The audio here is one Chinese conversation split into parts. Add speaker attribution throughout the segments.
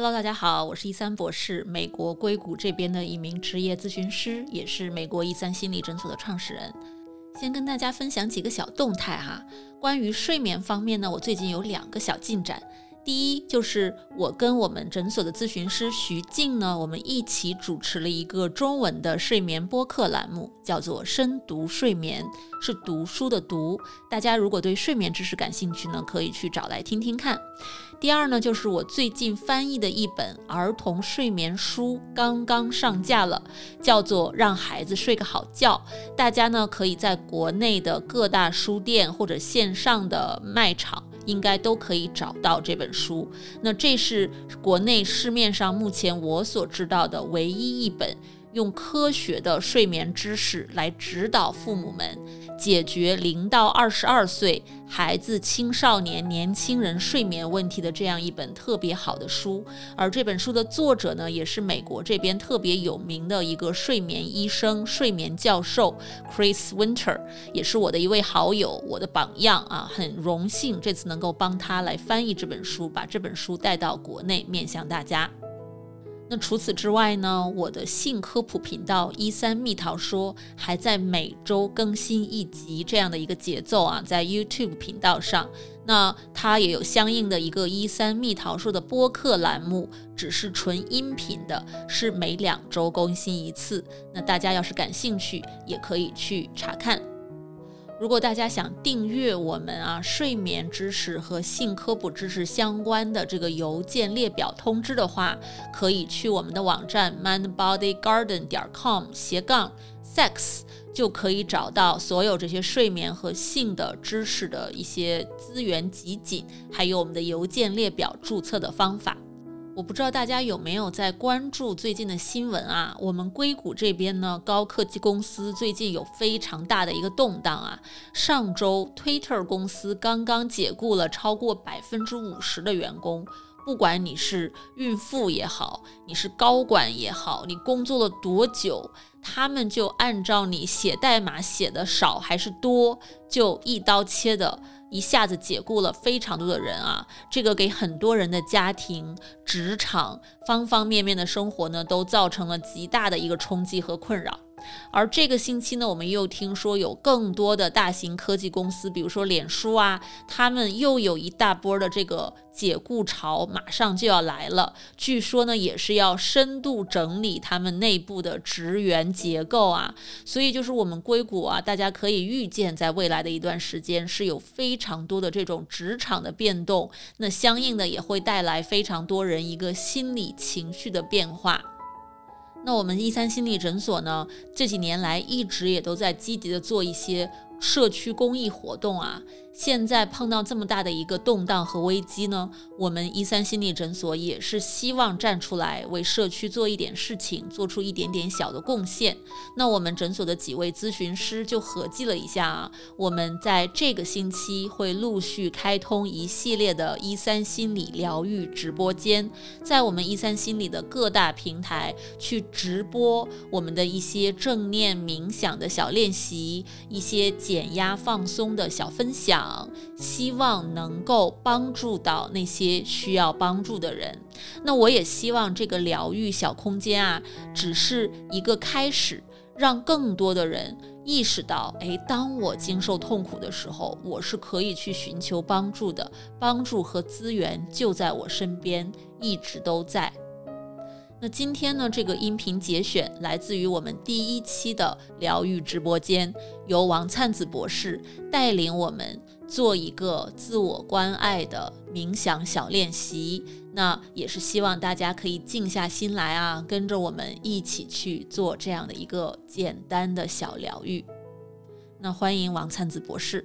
Speaker 1: Hello，大家好，我是一三博士，美国硅谷这边的一名职业咨询师，也是美国一三心理诊所的创始人。先跟大家分享几个小动态哈。关于睡眠方面呢，我最近有两个小进展。第一就是我跟我们诊所的咨询师徐静呢，我们一起主持了一个中文的睡眠播客栏目，叫做“深读睡眠”，是读书的读。大家如果对睡眠知识感兴趣呢，可以去找来听听看。第二呢，就是我最近翻译的一本儿童睡眠书刚刚上架了，叫做《让孩子睡个好觉》。大家呢可以在国内的各大书店或者线上的卖场。应该都可以找到这本书。那这是国内市面上目前我所知道的唯一一本。用科学的睡眠知识来指导父母们解决零到二十二岁孩子、青少年、年轻人睡眠问题的这样一本特别好的书。而这本书的作者呢，也是美国这边特别有名的一个睡眠医生、睡眠教授 Chris Winter，也是我的一位好友，我的榜样啊，很荣幸这次能够帮他来翻译这本书，把这本书带到国内，面向大家。那除此之外呢？我的性科普频道一三蜜桃说还在每周更新一集这样的一个节奏啊，在 YouTube 频道上，那它也有相应的一个一三蜜桃说的播客栏目，只是纯音频的，是每两周更新一次。那大家要是感兴趣，也可以去查看。如果大家想订阅我们啊睡眠知识和性科普知识相关的这个邮件列表通知的话，可以去我们的网站 mindbodygarden 点 com 斜杠 sex，就可以找到所有这些睡眠和性的知识的一些资源集锦，还有我们的邮件列表注册的方法。我不知道大家有没有在关注最近的新闻啊？我们硅谷这边呢，高科技公司最近有非常大的一个动荡啊。上周，Twitter 公司刚刚解雇了超过百分之五十的员工。不管你是孕妇也好，你是高管也好，你工作了多久，他们就按照你写代码写的少还是多，就一刀切的。一下子解雇了非常多的人啊，这个给很多人的家庭、职场方方面面的生活呢，都造成了极大的一个冲击和困扰。而这个星期呢，我们又听说有更多的大型科技公司，比如说脸书啊，他们又有一大波的这个解雇潮，马上就要来了。据说呢，也是要深度整理他们内部的职员结构啊。所以就是我们硅谷啊，大家可以预见，在未来的一段时间是有非常多的这种职场的变动，那相应的也会带来非常多人一个心理情绪的变化。那我们一三心理诊所呢，这几年来一直也都在积极的做一些社区公益活动啊。现在碰到这么大的一个动荡和危机呢，我们一三心理诊所也是希望站出来为社区做一点事情，做出一点点小的贡献。那我们诊所的几位咨询师就合计了一下啊，我们在这个星期会陆续开通一系列的一三心理疗愈直播间，在我们一三心理的各大平台去直播我们的一些正念冥想的小练习，一些减压放松的小分享。希望能够帮助到那些需要帮助的人。那我也希望这个疗愈小空间啊，只是一个开始，让更多的人意识到：哎，当我经受痛苦的时候，我是可以去寻求帮助的，帮助和资源就在我身边，一直都在。那今天呢，这个音频节选来自于我们第一期的疗愈直播间，由王灿子博士带领我们做一个自我关爱的冥想小练习。那也是希望大家可以静下心来啊，跟着我们一起去做这样的一个简单的小疗愈。那欢迎王灿子博士。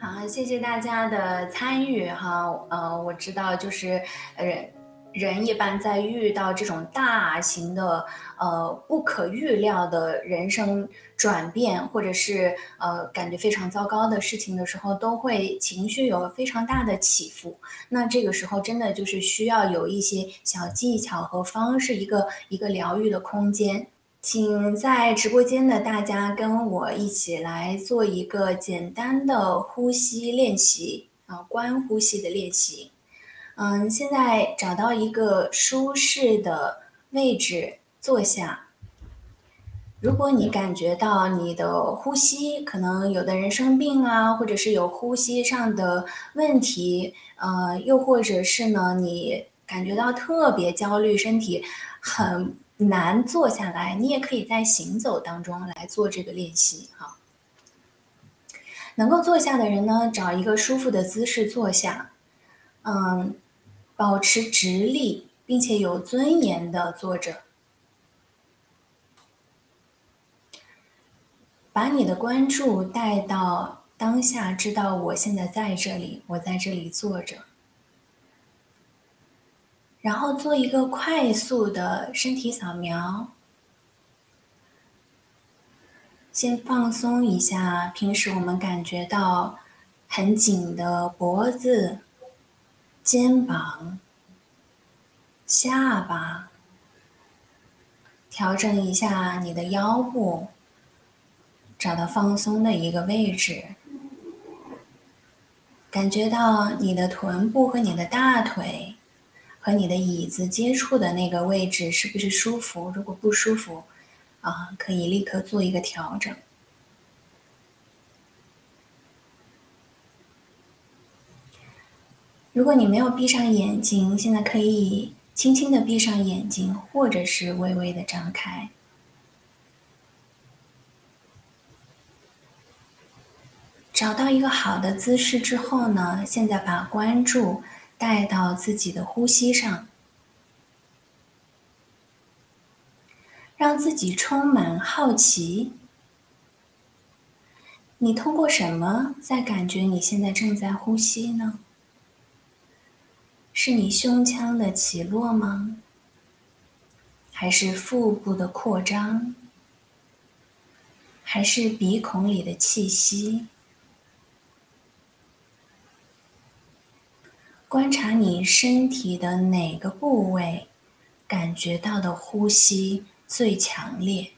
Speaker 2: 好，谢谢大家的参与哈。呃，我知道就是呃。人一般在遇到这种大型的、呃不可预料的人生转变，或者是呃感觉非常糟糕的事情的时候，都会情绪有非常大的起伏。那这个时候真的就是需要有一些小技巧和方式，一个一个疗愈的空间。请在直播间的大家跟我一起来做一个简单的呼吸练习啊，观呼吸的练习。嗯，现在找到一个舒适的位置坐下。如果你感觉到你的呼吸，可能有的人生病啊，或者是有呼吸上的问题，呃，又或者是呢，你感觉到特别焦虑，身体很难坐下来，你也可以在行走当中来做这个练习哈。能够坐下的人呢，找一个舒服的姿势坐下，嗯，保持直立，并且有尊严的坐着。把你的关注带到当下，知道我现在在这里，我在这里坐着，然后做一个快速的身体扫描，先放松一下平时我们感觉到很紧的脖子、肩膀、下巴，调整一下你的腰部。找到放松的一个位置，感觉到你的臀部和你的大腿和你的椅子接触的那个位置是不是舒服？如果不舒服，啊，可以立刻做一个调整。如果你没有闭上眼睛，现在可以轻轻的闭上眼睛，或者是微微的张开。找到一个好的姿势之后呢，现在把关注带到自己的呼吸上，让自己充满好奇。你通过什么在感觉你现在正在呼吸呢？是你胸腔的起落吗？还是腹部的扩张？还是鼻孔里的气息？观察你身体的哪个部位，感觉到的呼吸最强烈？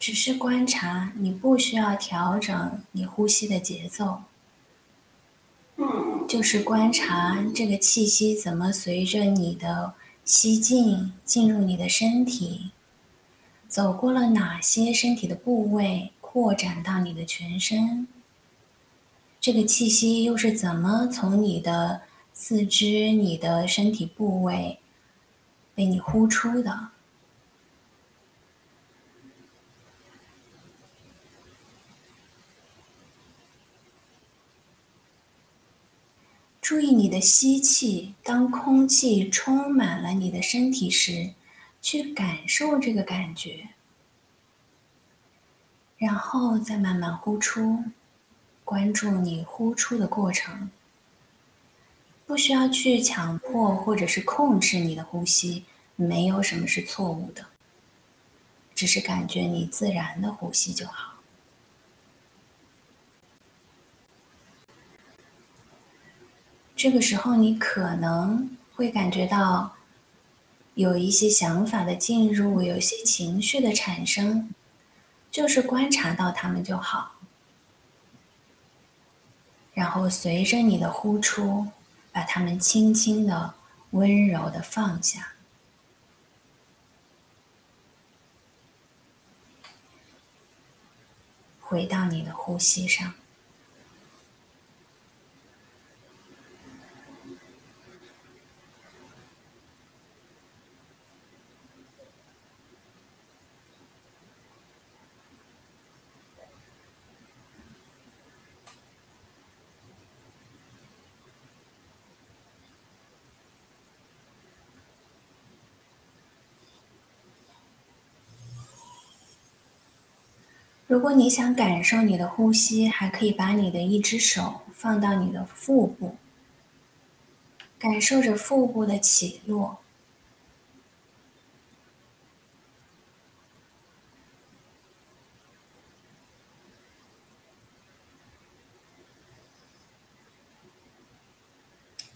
Speaker 2: 只是观察，你不需要调整你呼吸的节奏，就是观察这个气息怎么随着你的。吸进，进入你的身体，走过了哪些身体的部位，扩展到你的全身。这个气息又是怎么从你的四肢、你的身体部位被你呼出的？注意你的吸气，当空气充满了你的身体时，去感受这个感觉，然后再慢慢呼出，关注你呼出的过程。不需要去强迫或者是控制你的呼吸，没有什么是错误的，只是感觉你自然的呼吸就好。这个时候，你可能会感觉到有一些想法的进入，有一些情绪的产生，就是观察到他们就好，然后随着你的呼出，把它们轻轻的、温柔的放下，回到你的呼吸上。如果你想感受你的呼吸，还可以把你的一只手放到你的腹部，感受着腹部的起落。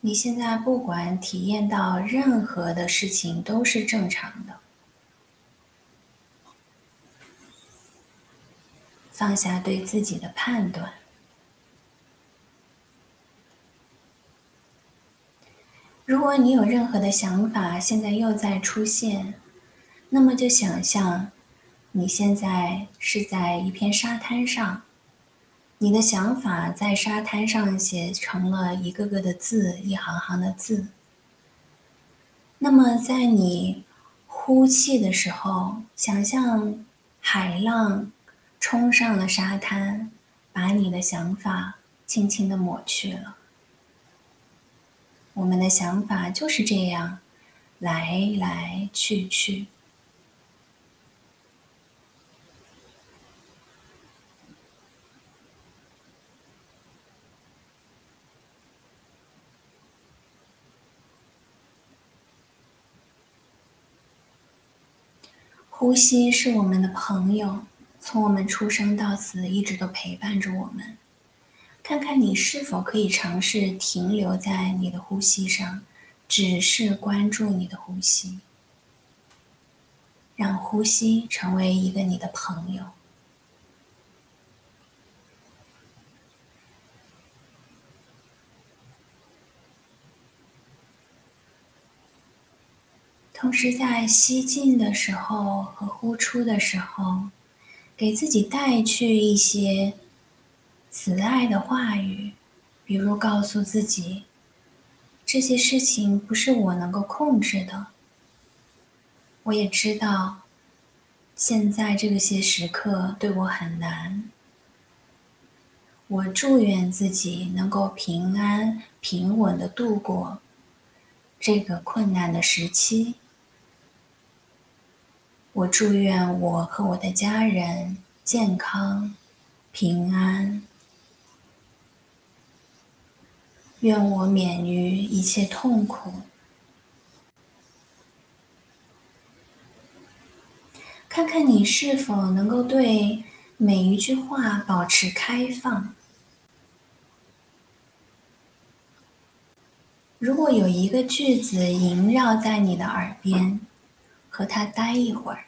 Speaker 2: 你现在不管体验到任何的事情都是正常的，放下对自己的判断。如果你有任何的想法，现在又在出现，那么就想象你现在是在一片沙滩上。你的想法在沙滩上写成了一个个的字，一行行的字。那么，在你呼气的时候，想象海浪冲上了沙滩，把你的想法轻轻的抹去了。我们的想法就是这样，来来去去。呼吸是我们的朋友，从我们出生到死，一直都陪伴着我们。看看你是否可以尝试停留在你的呼吸上，只是关注你的呼吸，让呼吸成为一个你的朋友。同时，在吸进的时候和呼出的时候，给自己带去一些慈爱的话语，比如告诉自己，这些事情不是我能够控制的。我也知道，现在这些时刻对我很难。我祝愿自己能够平安平稳的度过这个困难的时期。我祝愿我和我的家人健康平安，愿我免于一切痛苦。看看你是否能够对每一句话保持开放。如果有一个句子萦绕在你的耳边。和他待一会儿，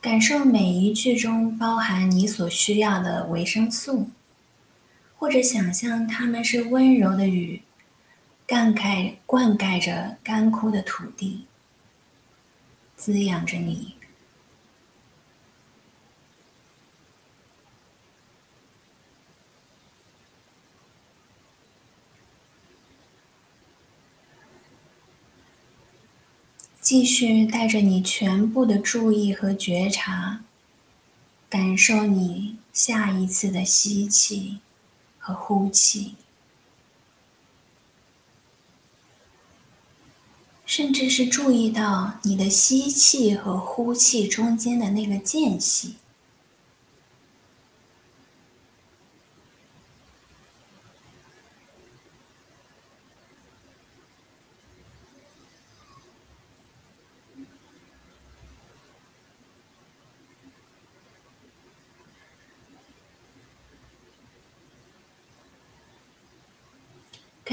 Speaker 2: 感受每一句中包含你所需要的维生素，或者想象它们是温柔的雨，灌溉灌溉着干枯的土地，滋养着你。继续带着你全部的注意和觉察，感受你下一次的吸气和呼气，甚至是注意到你的吸气和呼气中间的那个间隙。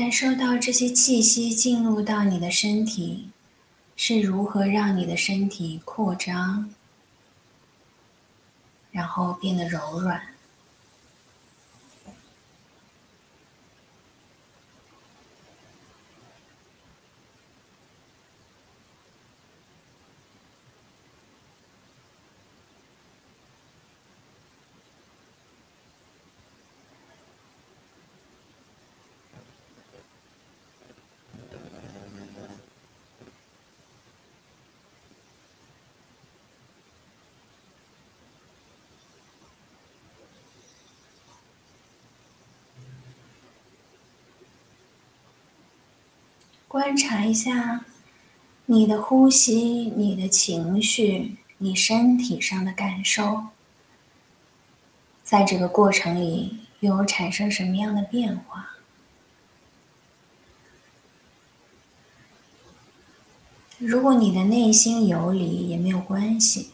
Speaker 2: 感受到这些气息进入到你的身体，是如何让你的身体扩张，然后变得柔软。观察一下你的呼吸、你的情绪、你身体上的感受，在这个过程里有产生什么样的变化？如果你的内心游离也没有关系，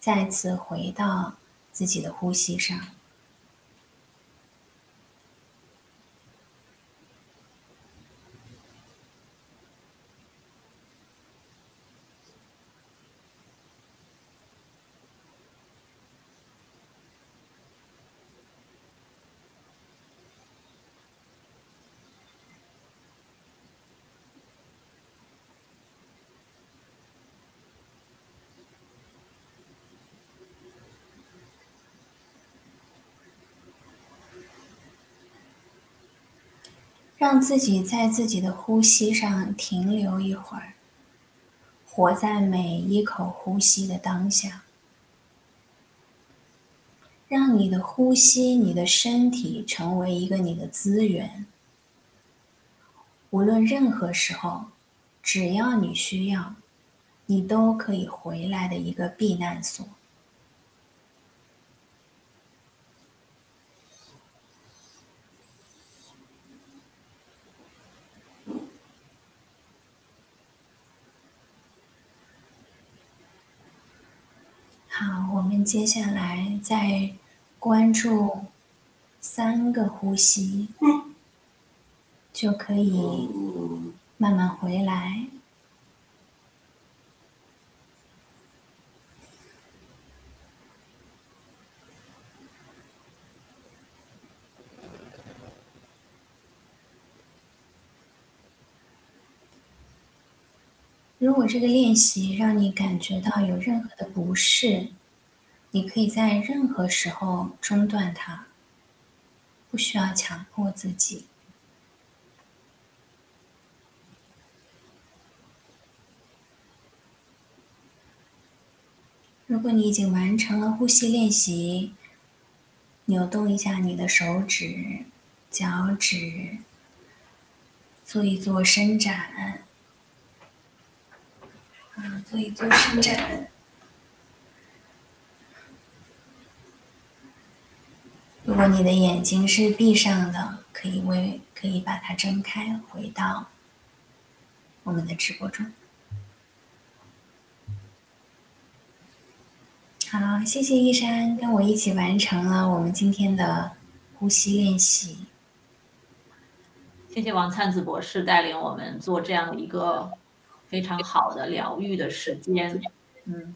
Speaker 2: 再次回到自己的呼吸上。让自己在自己的呼吸上停留一会儿，活在每一口呼吸的当下，让你的呼吸、你的身体成为一个你的资源。无论任何时候，只要你需要，你都可以回来的一个避难所。好，我们接下来再关注三个呼吸，就可以慢慢回来。如果这个练习让你感觉到有任何的不适，你可以在任何时候中断它，不需要强迫自己。如果你已经完成了呼吸练习，扭动一下你的手指、脚趾，做一做伸展。做一做伸展。如果你的眼睛是闭上的，可以为可以把它睁开，回到我们的直播中。好，谢谢一山跟我一起完成了我们今天的呼吸练习。
Speaker 1: 谢谢王灿子博士带领我们做这样一个。非常好的疗愈的时间，嗯，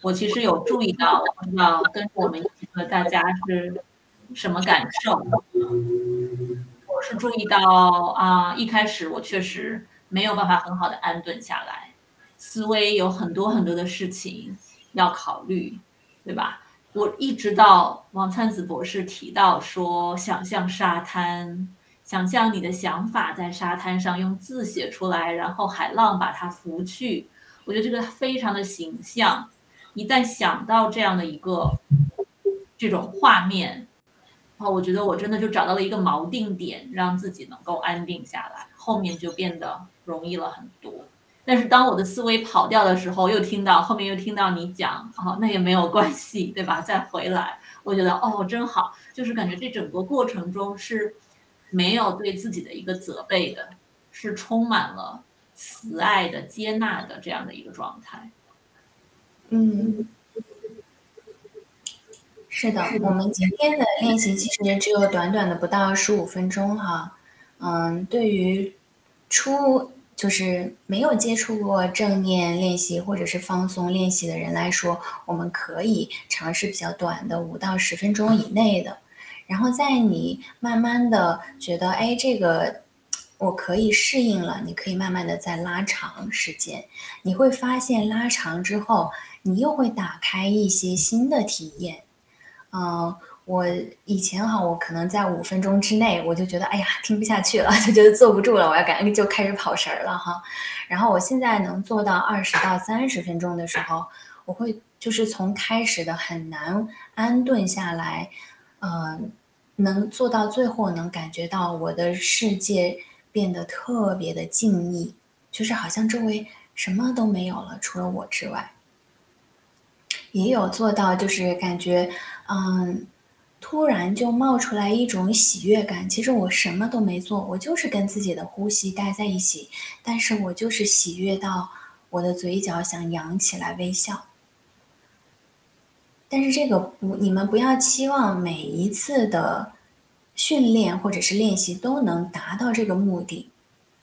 Speaker 1: 我其实有注意到，不知道跟我们一起和大家是什么感受。我是注意到啊，一开始我确实没有办法很好的安顿下来，思维有很多很多的事情要考虑，对吧？我一直到王灿子博士提到说，想象沙滩。想象你的想法在沙滩上用字写出来，然后海浪把它拂去。我觉得这个非常的形象。一旦想到这样的一个这种画面，后我觉得我真的就找到了一个锚定点，让自己能够安定下来，后面就变得容易了很多。但是当我的思维跑掉的时候，又听到后面又听到你讲，哦，那也没有关系，对吧？再回来，我觉得哦，真好，就是感觉这整个过程中是。没有对自己的一个责备的，是充满了慈爱的、接纳的这样的一个状态。
Speaker 2: 嗯，是的，我们今天的练习其实只有短短的不到十五分钟哈。嗯，对于初就是没有接触过正念练习或者是放松练习的人来说，我们可以尝试比较短的五到十分钟以内的。然后在你慢慢的觉得，哎，这个我可以适应了，你可以慢慢的再拉长时间，你会发现拉长之后，你又会打开一些新的体验。嗯，我以前哈，我可能在五分钟之内，我就觉得，哎呀，听不下去了，就觉得坐不住了，我要赶紧就开始跑神儿了哈。然后我现在能做到二十到三十分钟的时候，我会就是从开始的很难安顿下来，嗯。能做到最后，能感觉到我的世界变得特别的静谧，就是好像周围什么都没有了，除了我之外。也有做到，就是感觉，嗯，突然就冒出来一种喜悦感。其实我什么都没做，我就是跟自己的呼吸待在一起，但是我就是喜悦到我的嘴角想扬起来微笑。但是这个不，你们不要期望每一次的训练或者是练习都能达到这个目的，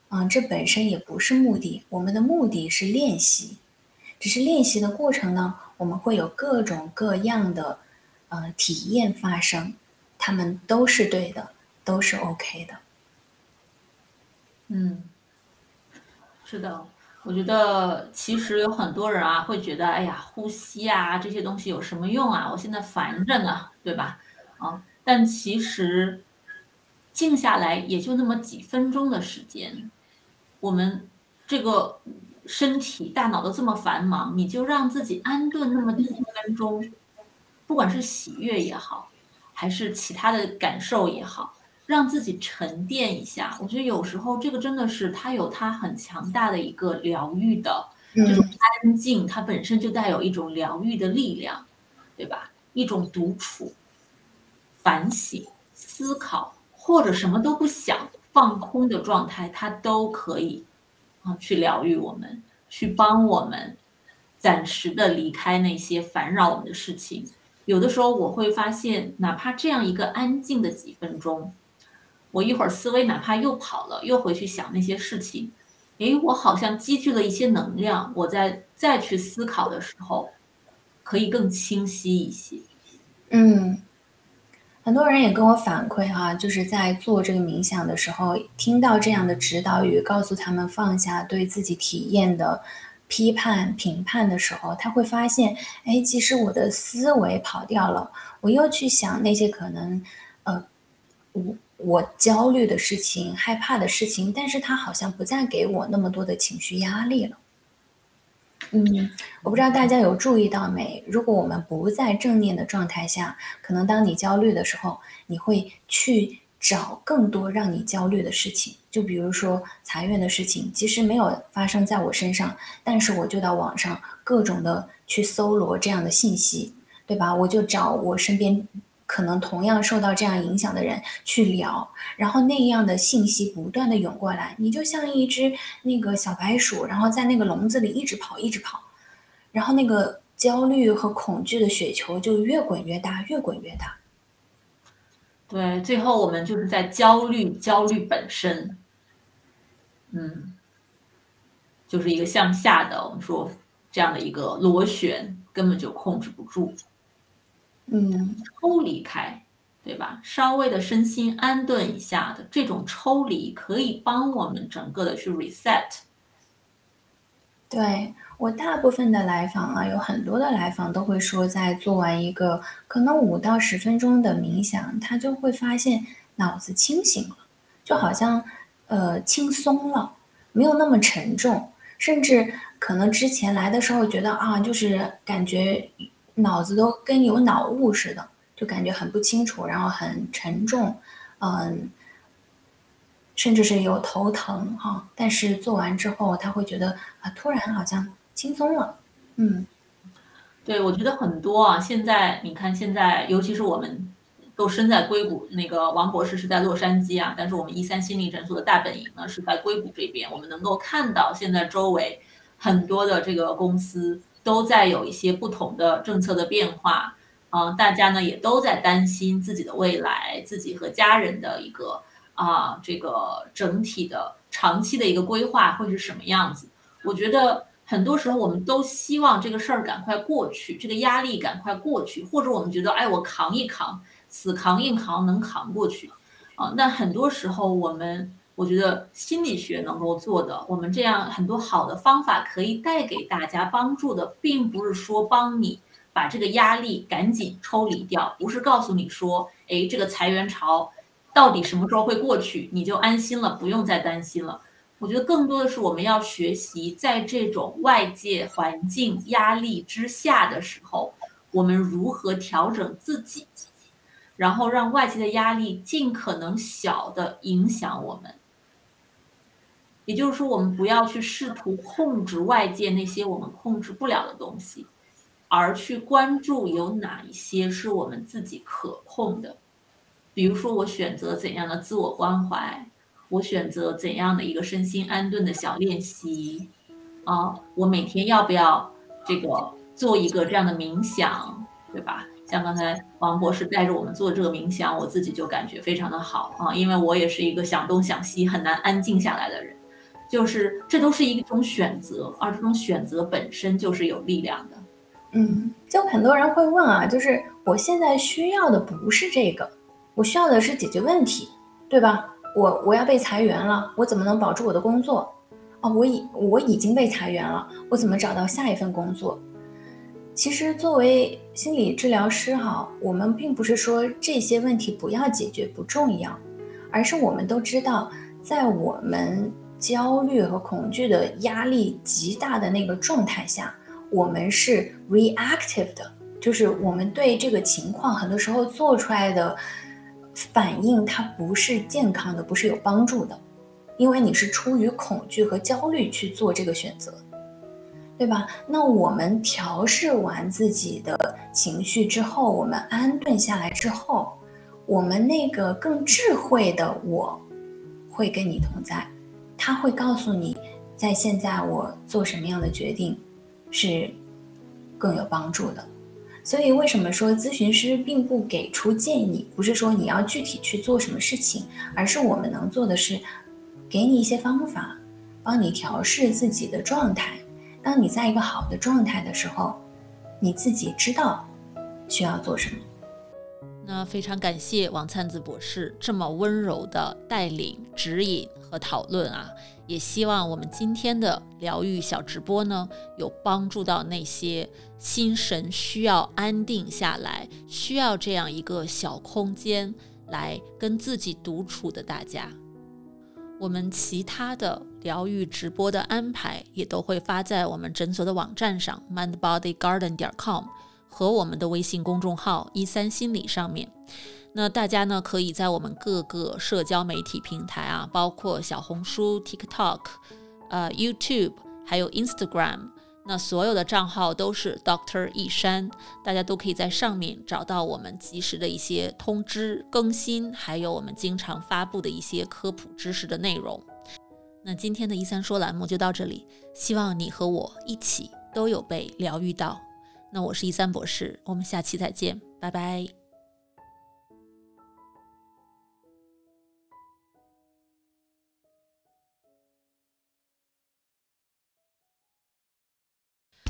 Speaker 2: 嗯，这本身也不是目的。我们的目的是练习，只是练习的过程呢，我们会有各种各样的呃体验发生，他们都是对的，都是 OK 的。
Speaker 1: 嗯，是的。我觉得其实有很多人啊，会觉得，哎呀，呼吸啊这些东西有什么用啊？我现在烦着呢，对吧？啊，但其实静下来也就那么几分钟的时间，我们这个身体、大脑都这么繁忙，你就让自己安顿那么几分钟，不管是喜悦也好，还是其他的感受也好。让自己沉淀一下，我觉得有时候这个真的是它有它很强大的一个疗愈的这种安静，它本身就带有一种疗愈的力量，对吧？一种独处、反省、思考，或者什么都不想、放空的状态，它都可以啊去疗愈我们，去帮我们暂时的离开那些烦扰我们的事情。有的时候我会发现，哪怕这样一个安静的几分钟。我一会儿思维哪怕又跑了，又回去想那些事情，诶，我好像积聚了一些能量，我在再去思考的时候，可以更清晰一些。
Speaker 2: 嗯，很多人也跟我反馈哈，就是在做这个冥想的时候，听到这样的指导语，告诉他们放下对自己体验的批判评判的时候，他会发现，哎，其实我的思维跑掉了，我又去想那些可能，呃，我。我焦虑的事情、害怕的事情，但是他好像不再给我那么多的情绪压力了。嗯，我不知道大家有注意到没？如果我们不在正念的状态下，可能当你焦虑的时候，你会去找更多让你焦虑的事情。就比如说财运的事情，其实没有发生在我身上，但是我就到网上各种的去搜罗这样的信息，对吧？我就找我身边。可能同样受到这样影响的人去聊，然后那样的信息不断的涌过来，你就像一只那个小白鼠，然后在那个笼子里一直跑，一直跑，然后那个焦虑和恐惧的雪球就越滚越大，越滚越大。
Speaker 1: 对，最后我们就是在焦虑，焦虑本身，嗯，就是一个向下的，我们说这样的一个螺旋，根本就控制不住。
Speaker 2: 嗯，
Speaker 1: 抽离开，对吧？稍微的身心安顿一下的这种抽离，可以帮我们整个的去 reset。
Speaker 2: 对我大部分的来访啊，有很多的来访都会说，在做完一个可能五到十分钟的冥想，他就会发现脑子清醒了，就好像呃轻松了，没有那么沉重，甚至可能之前来的时候觉得啊，就是感觉。脑子都跟有脑雾似的，就感觉很不清楚，然后很沉重，嗯，甚至是有头疼哈。但是做完之后，他会觉得啊，突然好像轻松了，嗯，
Speaker 1: 对，我觉得很多啊。现在你看，现在尤其是我们都身在硅谷，那个王博士是在洛杉矶啊，但是我们一三心理诊所的大本营呢是在硅谷这边，我们能够看到现在周围很多的这个公司。都在有一些不同的政策的变化，嗯，大家呢也都在担心自己的未来，自己和家人的一个啊这个整体的长期的一个规划会是什么样子？我觉得很多时候我们都希望这个事儿赶快过去，这个压力赶快过去，或者我们觉得哎我扛一扛，死扛硬扛能扛过去，啊，那很多时候我们。我觉得心理学能够做的，我们这样很多好的方法可以带给大家帮助的，并不是说帮你把这个压力赶紧抽离掉，不是告诉你说，哎，这个裁员潮到底什么时候会过去，你就安心了，不用再担心了。我觉得更多的是我们要学习，在这种外界环境压力之下的时候，我们如何调整自己，然后让外界的压力尽可能小的影响我们。也就是说，我们不要去试图控制外界那些我们控制不了的东西，而去关注有哪一些是我们自己可控的。比如说，我选择怎样的自我关怀，我选择怎样的一个身心安顿的小练习，啊，我每天要不要这个做一个这样的冥想，对吧？像刚才王博士带着我们做这个冥想，我自己就感觉非常的好啊，因为我也是一个想东想西、很难安静下来的人。就是这都是一种选择，而这种选择本身就是有力量的。
Speaker 2: 嗯，就很多人会问啊，就是我现在需要的不是这个，我需要的是解决问题，对吧？我我要被裁员了，我怎么能保住我的工作？哦，我已我已经被裁员了，我怎么找到下一份工作？其实作为心理治疗师哈，我们并不是说这些问题不要解决不重要，而是我们都知道，在我们。焦虑和恐惧的压力极大的那个状态下，我们是 reactive 的，就是我们对这个情况很多时候做出来的反应，它不是健康的，不是有帮助的，因为你是出于恐惧和焦虑去做这个选择，对吧？那我们调试完自己的情绪之后，我们安顿下来之后，我们那个更智慧的我会跟你同在。他会告诉你，在现在我做什么样的决定是更有帮助的。所以，为什么说咨询师并不给出建议？不是说你要具体去做什么事情，而是我们能做的是给你一些方法，帮你调试自己的状态。当你在一个好的状态的时候，你自己知道需要做什么。
Speaker 1: 那非常感谢王灿子博士这么温柔的带领、指引和讨论啊！也希望我们今天的疗愈小直播呢，有帮助到那些心神需要安定下来、需要这样一个小空间来跟自己独处的大家。我们其他的疗愈直播的安排也都会发在我们诊所的网站上，mindbodygarden 点 com。和我们的微信公众号“一三心理”上面，那大家呢可以在我们各个社交媒体平台啊，包括小红书、TikTok、呃 YouTube，还有 Instagram，那所有的账号都是 Doctor 一山，大家都可以在上面找到我们及时的一些通知更新，还有我们经常发布的一些科普知识的内容。那今天的“一三说”栏目就到这里，希望你和我一起都有被疗愈到。那我是一三博士，我们下期再见，拜拜。